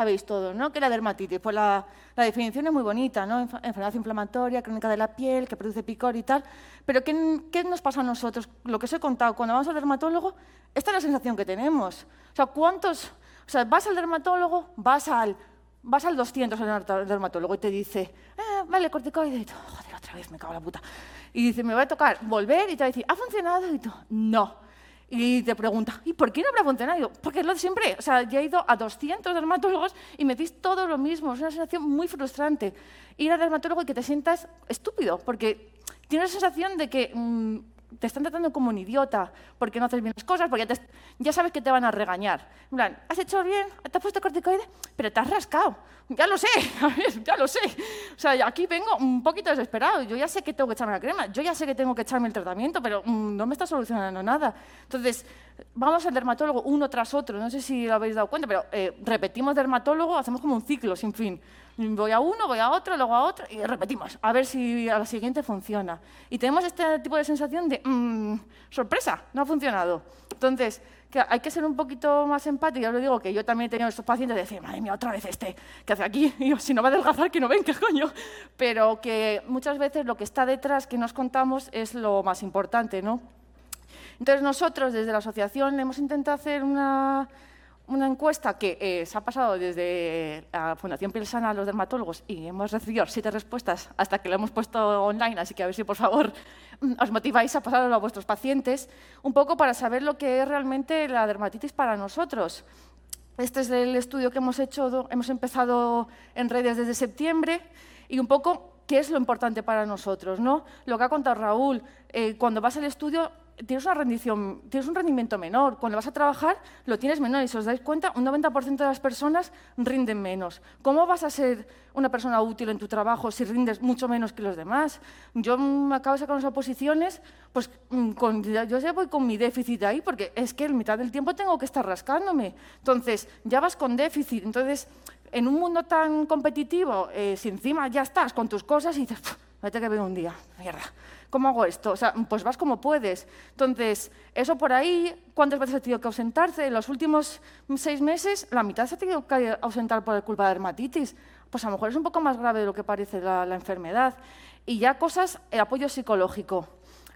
sabéis todo, ¿no? ¿Qué es la dermatitis? Pues la, la definición es muy bonita, ¿no? Enf- Enfermedad inflamatoria, crónica de la piel, que produce picor y tal. Pero ¿qué, qué nos pasa a nosotros? Lo que os he contado, cuando vamos al dermatólogo, esta es la sensación que tenemos. O sea, ¿cuántos...? O sea, vas al dermatólogo, vas al, vas al 200 al dermat- dermatólogo y te dice, "Eh, vale, corticoide. Y tú, joder, otra vez, me cago en la puta. Y dice, me va a tocar volver y te va a decir, ¿ha funcionado? Y tú, no. Y te pregunta, ¿y por qué no habrá funcionado? Porque es lo de siempre. O sea, ya he ido a 200 dermatólogos y me decís todo lo mismo. Es una sensación muy frustrante. Ir al dermatólogo y que te sientas estúpido, porque tienes la sensación de que mm, te están tratando como un idiota, porque no haces bien las cosas, porque te- ya sabes que te van a regañar. En plan, ¿has hecho bien? ¿Te has puesto corticoide? Pero te has rascado. Ya lo sé, ya lo sé. O sea, aquí vengo un poquito desesperado. Yo ya sé que tengo que echarme la crema, yo ya sé que tengo que echarme el tratamiento, pero mm, no me está solucionando nada. Entonces, vamos al dermatólogo uno tras otro. No sé si lo habéis dado cuenta, pero eh, repetimos dermatólogo, hacemos como un ciclo sin fin. Voy a uno, voy a otro, luego a otro y repetimos, a ver si a la siguiente funciona. Y tenemos este tipo de sensación de, mm, sorpresa, no ha funcionado. Entonces, que hay que ser un poquito más empático. Ya lo digo, que yo también he tenido estos pacientes de decir, madre mía, otra vez este, ¿qué hace aquí? Y yo, si no va a adelgazar, que no ven, ¿qué coño? Pero que muchas veces lo que está detrás, que nos contamos, es lo más importante, ¿no? Entonces nosotros desde la asociación hemos intentado hacer una, encuesta que eh, se ha pasado desde la Fundación Piel Sana a los dermatólogos y hemos recibido siete respuestas hasta que la hemos puesto online, así que a ver si por favor os motiváis a pasarlo a vuestros pacientes, un poco para saber lo que es realmente la dermatitis para nosotros. Este es el estudio que hemos hecho, hemos empezado en redes desde septiembre y un poco qué es lo importante para nosotros, ¿no? Lo que ha contado Raúl, eh, cuando vas al estudio tienes una rendición, tienes un rendimiento menor, cuando vas a trabajar lo tienes menor y si os dais cuenta, un 90% de las personas rinden menos. ¿Cómo vas a ser una persona útil en tu trabajo si rindes mucho menos que los demás? Yo me acabo de sacar unas oposiciones, pues mm, con, yo ya voy con mi déficit ahí porque es que en mitad del tiempo tengo que estar rascándome. Entonces, ya vas con déficit. Entonces, en un mundo tan competitivo, eh, si encima ya estás con tus cosas y dices, "Puf, vete que ver un día, mierda, ¿cómo hago esto? O sea, pues vas como puedes. Entonces, eso por ahí, ¿cuántas veces has tenido que ausentarse? En los últimos seis meses, la mitad se ha tenido que ausentar por culpa de dermatitis. Pues a lo mejor es un poco más grave de lo que parece la, enfermedad. Y ya cosas, el apoyo psicológico.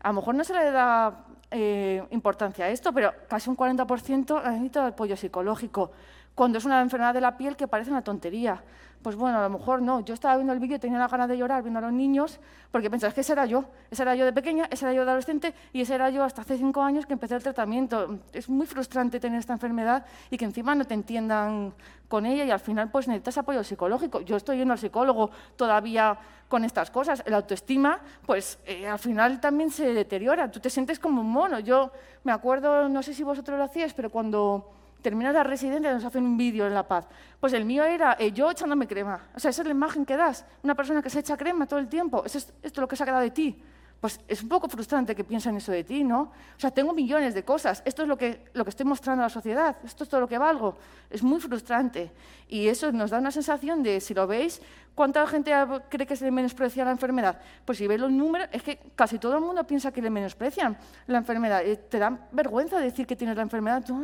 A lo mejor no se le da eh, importancia a esto, pero casi un 40% necesita apoyo psicológico. Cuando es una enfermedad de la piel que parece una tontería. Pues bueno, a lo mejor no. Yo estaba viendo el vídeo y tenía la ganas de llorar viendo a los niños porque pensaba, que ese era yo. Ese era yo de pequeña, ese era yo de adolescente y ese era yo hasta hace cinco años que empecé el tratamiento. Es muy frustrante tener esta enfermedad y que encima no te entiendan con ella y al final pues necesitas apoyo psicológico. Yo estoy yendo al psicólogo todavía con estas cosas. La autoestima, pues eh, al final también se deteriora. Tú te sientes como un mono. Yo me acuerdo, no sé si vosotros lo hacíais, pero cuando terminas la residencia nos hacen un vídeo en La Paz. Pues el mío era eh, yo echándome crema. O sea, esa es la imagen que das. Una persona que se echa crema todo el tiempo. Eso es, esto es lo que se ha quedado de ti. Pues es un poco frustrante que piensen eso de ti, ¿no? O sea, tengo millones de cosas. Esto es lo que, lo que estoy mostrando a la sociedad. Esto es todo lo que valgo. Es muy frustrante. Y eso nos da una sensación de, si lo veis, ¿cuánta gente cree que se le menosprecia la enfermedad? Pues si veis los números, es que casi todo el mundo piensa que le menosprecian la enfermedad. Eh, Te da vergüenza decir que tienes la enfermedad. Tú,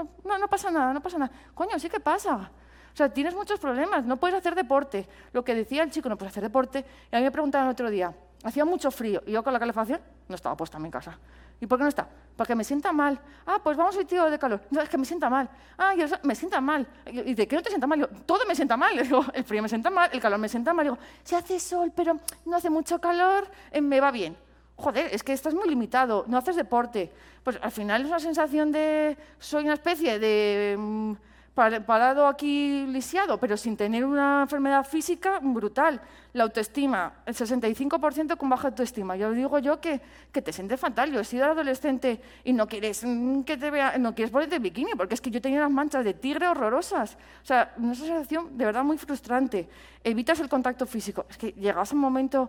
"Ah, bueno, no, no pasa nada, no pasa nada. Coño, sí que pasa. O sea, tienes muchos problemas, no puedes hacer deporte. Lo que decía el chico, no puedes hacer deporte. Y a mí me preguntaron el otro día, hacía mucho frío y yo con la calefacción no estaba puesta en mi casa. ¿Y por qué no está? Porque me sienta mal. Ah, pues vamos al tío de calor. No, es que me sienta mal. Ah, yo, me sienta mal. ¿Y de qué no te sienta mal? Todo me sienta mal. Digo, el frío me sienta mal, el calor me sienta mal. Digo, si hace sol, pero no hace mucho calor, eh, me va bien. Joder, es que estás muy limitado, no haces deporte. Pues al final es una sensación de soy una especie de mm, par- parado aquí lisiado, pero sin tener una enfermedad física brutal. La autoestima, el 65% con baja autoestima. Ya lo digo yo que, que te sientes fatal. Yo he sido adolescente y no quieres mm, que te vea, no quieres ponerte bikini, porque es que yo tenía unas manchas de tigre horrorosas. O sea, una sensación de verdad muy frustrante. Evitas el contacto físico. Es que llegas a un momento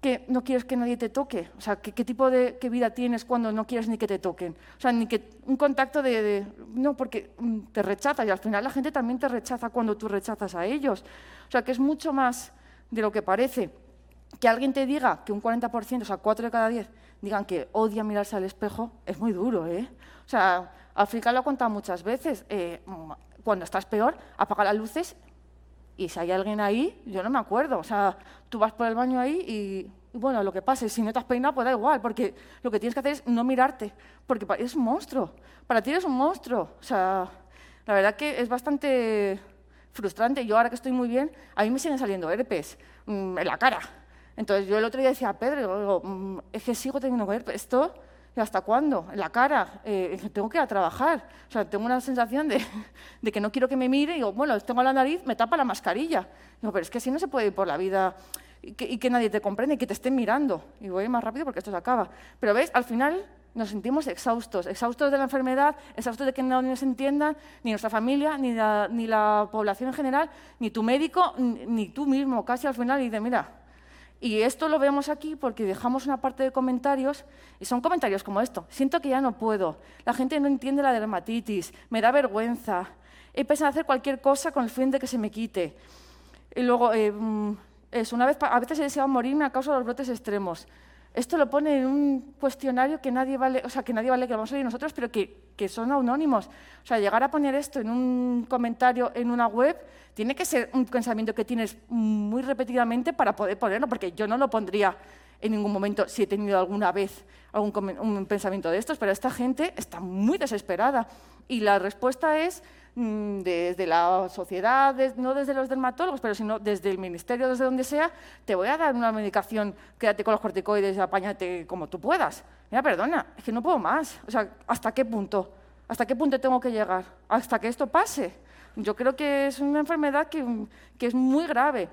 que no quieres que nadie te toque? O sea, ¿qué, tipo de qué vida tienes cuando no quieres ni que te toquen? O sea, ni que un contacto de... no, porque mm, te rechazas y al final la gente también te rechaza cuando tú rechazas a ellos. O sea, que es mucho más de lo que parece. Que alguien te diga que un 40%, o sea, 4 de cada 10, digan que odia mirarse al espejo, es muy duro, ¿eh? O sea, África lo ha contado muchas veces. eh, cuando estás peor, apaga las luces y si hay alguien ahí, yo no me acuerdo. O sea, tú vas por el baño ahí y, bueno, lo que pase, si no te has peinado, pues da igual, porque lo que tienes que hacer es no mirarte, porque es un monstruo. Para ti eres un monstruo. O sea, la verdad que es bastante frustrante. Yo ahora que estoy muy bien, a mí me siguen saliendo herpes mm, en la cara. Entonces yo el otro día decía a Pedro, mm, es que sigo teniendo herpes. Esto ¿Hasta cuándo? En la cara. Eh, tengo que ir a trabajar. O sea, tengo una sensación de, de, que no quiero que me mire. Y digo, bueno, tengo la nariz, me tapa la mascarilla. Digo, pero es que así no se puede ir por la vida y que, nadie te comprende y que te estén mirando. Y voy más rápido porque esto se acaba. Pero ves, al final nos sentimos exhaustos, exhaustos de la enfermedad, exhaustos de que no nos entiendan, ni nuestra familia, ni la, población en general, ni tu médico, ni, ni tú mismo. Casi al final y dices, mira, y esto lo vemos aquí porque dejamos una parte de comentarios y son comentarios como esto. Siento que ya no puedo. La gente no entiende la dermatitis. Me da vergüenza. He pensado hacer cualquier cosa con el fin de que se me quite. Y luego, eh, mm, es, una vez, a veces he deseado morirme a causa de los brotes extremos. Esto lo pone en un cuestionario que nadie vale, o sea, que nadie vale que lo vamos a leer nosotros, pero que, que son anónimos. O sea, llegar a poner esto en un comentario en una web tiene que ser un pensamiento que tienes muy repetidamente para poder ponerlo, porque yo no lo pondría en ningún momento si he tenido alguna vez algún un pensamiento de estos, pero esta gente está muy desesperada. Y la respuesta es Mm, desde la sociedad, no desde los dermatólogos, pero sino desde el ministerio, desde donde sea, te voy a dar una medicación, quédate con los corticoides apáñate como tú puedas. Mira, perdona, es que no puedo más. O sea, ¿hasta qué punto? ¿Hasta qué punto tengo que llegar? ¿Hasta que esto pase? Yo creo que es una enfermedad que, que es muy grave.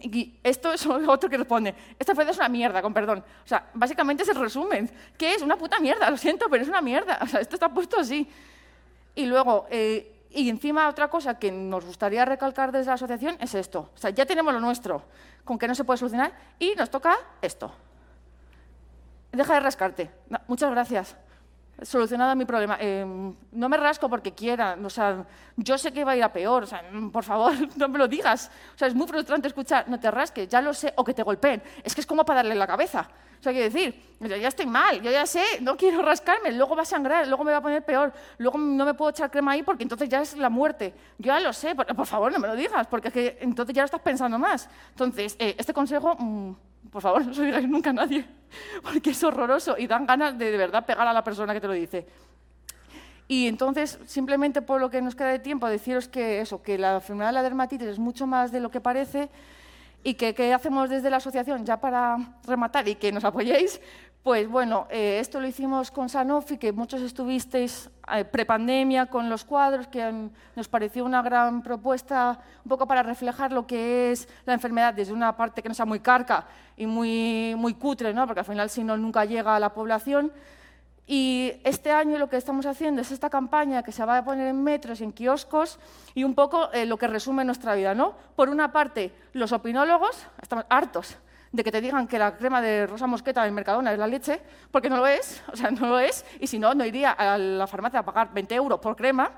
Y esto es otro que responde, esta enfermedad es una mierda, con perdón. O sea, básicamente es el resumen. ¿Qué es? Una puta mierda, lo siento, pero es una mierda. O sea, esto está puesto así. Y luego, eh, y encima otra cosa que nos gustaría recalcar desde la asociación es esto. O sea, ya tenemos lo nuestro, con que no se puede solucionar, y nos toca esto. Deja de rascarte. muchas gracias. Solucionado mi problema. Eh, no me rasco porque quiera. O sea, yo sé que va a ir a peor. O sea, por favor, no me lo digas. O sea, es muy frustrante escuchar, no te rasques, ya lo sé, o que te golpeen. Es que es como para darle la cabeza. O sea, quiero decir, yo ya estoy mal, yo ya sé, no quiero rascarme, luego va a sangrar, luego me va a poner peor, luego no me puedo echar crema ahí porque entonces ya es la muerte. Yo ya lo sé, por, favor, no me lo digas, porque es que entonces ya lo estás pensando más. Entonces, eh, este consejo, mm, por favor, no se lo digáis nunca a nadie, porque es horroroso y dan ganas de de verdad pegar a la persona que te lo dice. Y entonces, simplemente por lo que nos queda de tiempo, deciros que eso, que la enfermedad de la dermatitis es mucho más de lo que parece ¿Y qué, hacemos desde la asociación? Ya para rematar y que nos apoyéis, pues bueno, eh, esto lo hicimos con Sanofi, que muchos estuvisteis eh, prepandemia con los cuadros, que nos pareció una gran propuesta, un poco para reflejar lo que es la enfermedad desde una parte que no sea muy carca y muy, muy cutre, ¿no? porque al final si no nunca llega a la población, y este año lo que estamos haciendo es esta campaña que se va a poner en metros en kioscos y un poco eh, lo que resume nuestra vida. ¿no? Por una parte, los opinólogos, estamos hartos de que te digan que la crema de rosa mosqueta en Mercadona es la leche, porque no lo es, o sea, no lo es, y si no, no iría a la farmacia a pagar 20 euros por crema,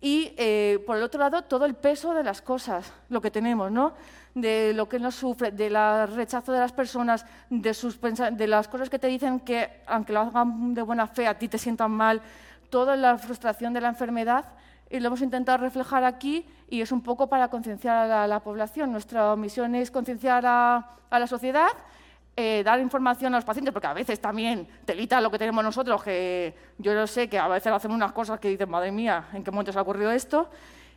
y eh, por el otro lado todo el peso de las cosas, lo que tenemos, ¿no? de lo que nos sufre, del rechazo de las personas, de, sus de las cosas que te dicen que, aunque lo hagan de buena fe, a ti te sientan mal, toda la frustración de la enfermedad, y lo hemos intentado reflejar aquí y es un poco para concienciar a la, población. Nuestra misión es concienciar a, la sociedad eh, dar información a los pacientes, porque a veces también telita lo que tenemos nosotros, que yo lo sé que a veces hacemos unas cosas que dicen, madre mía, ¿en qué momento se ha ocurrido esto?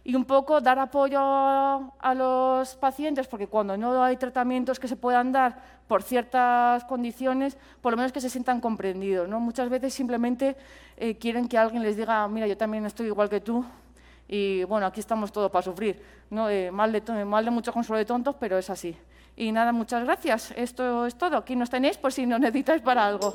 Y un poco dar apoyo a los pacientes, porque cuando no hay tratamientos que se puedan dar por ciertas condiciones, por lo menos que se sientan comprendidos. ¿no? Muchas veces simplemente eh, quieren que alguien les diga, mira, yo también estoy igual que tú, y bueno, aquí estamos todos para sufrir. ¿no? Eh, mal, de mal de mucho consuelo de tontos, pero es así. Y nada, muchas gracias. Esto es todo. Aquí nos tenéis por si nos necesitáis para algo.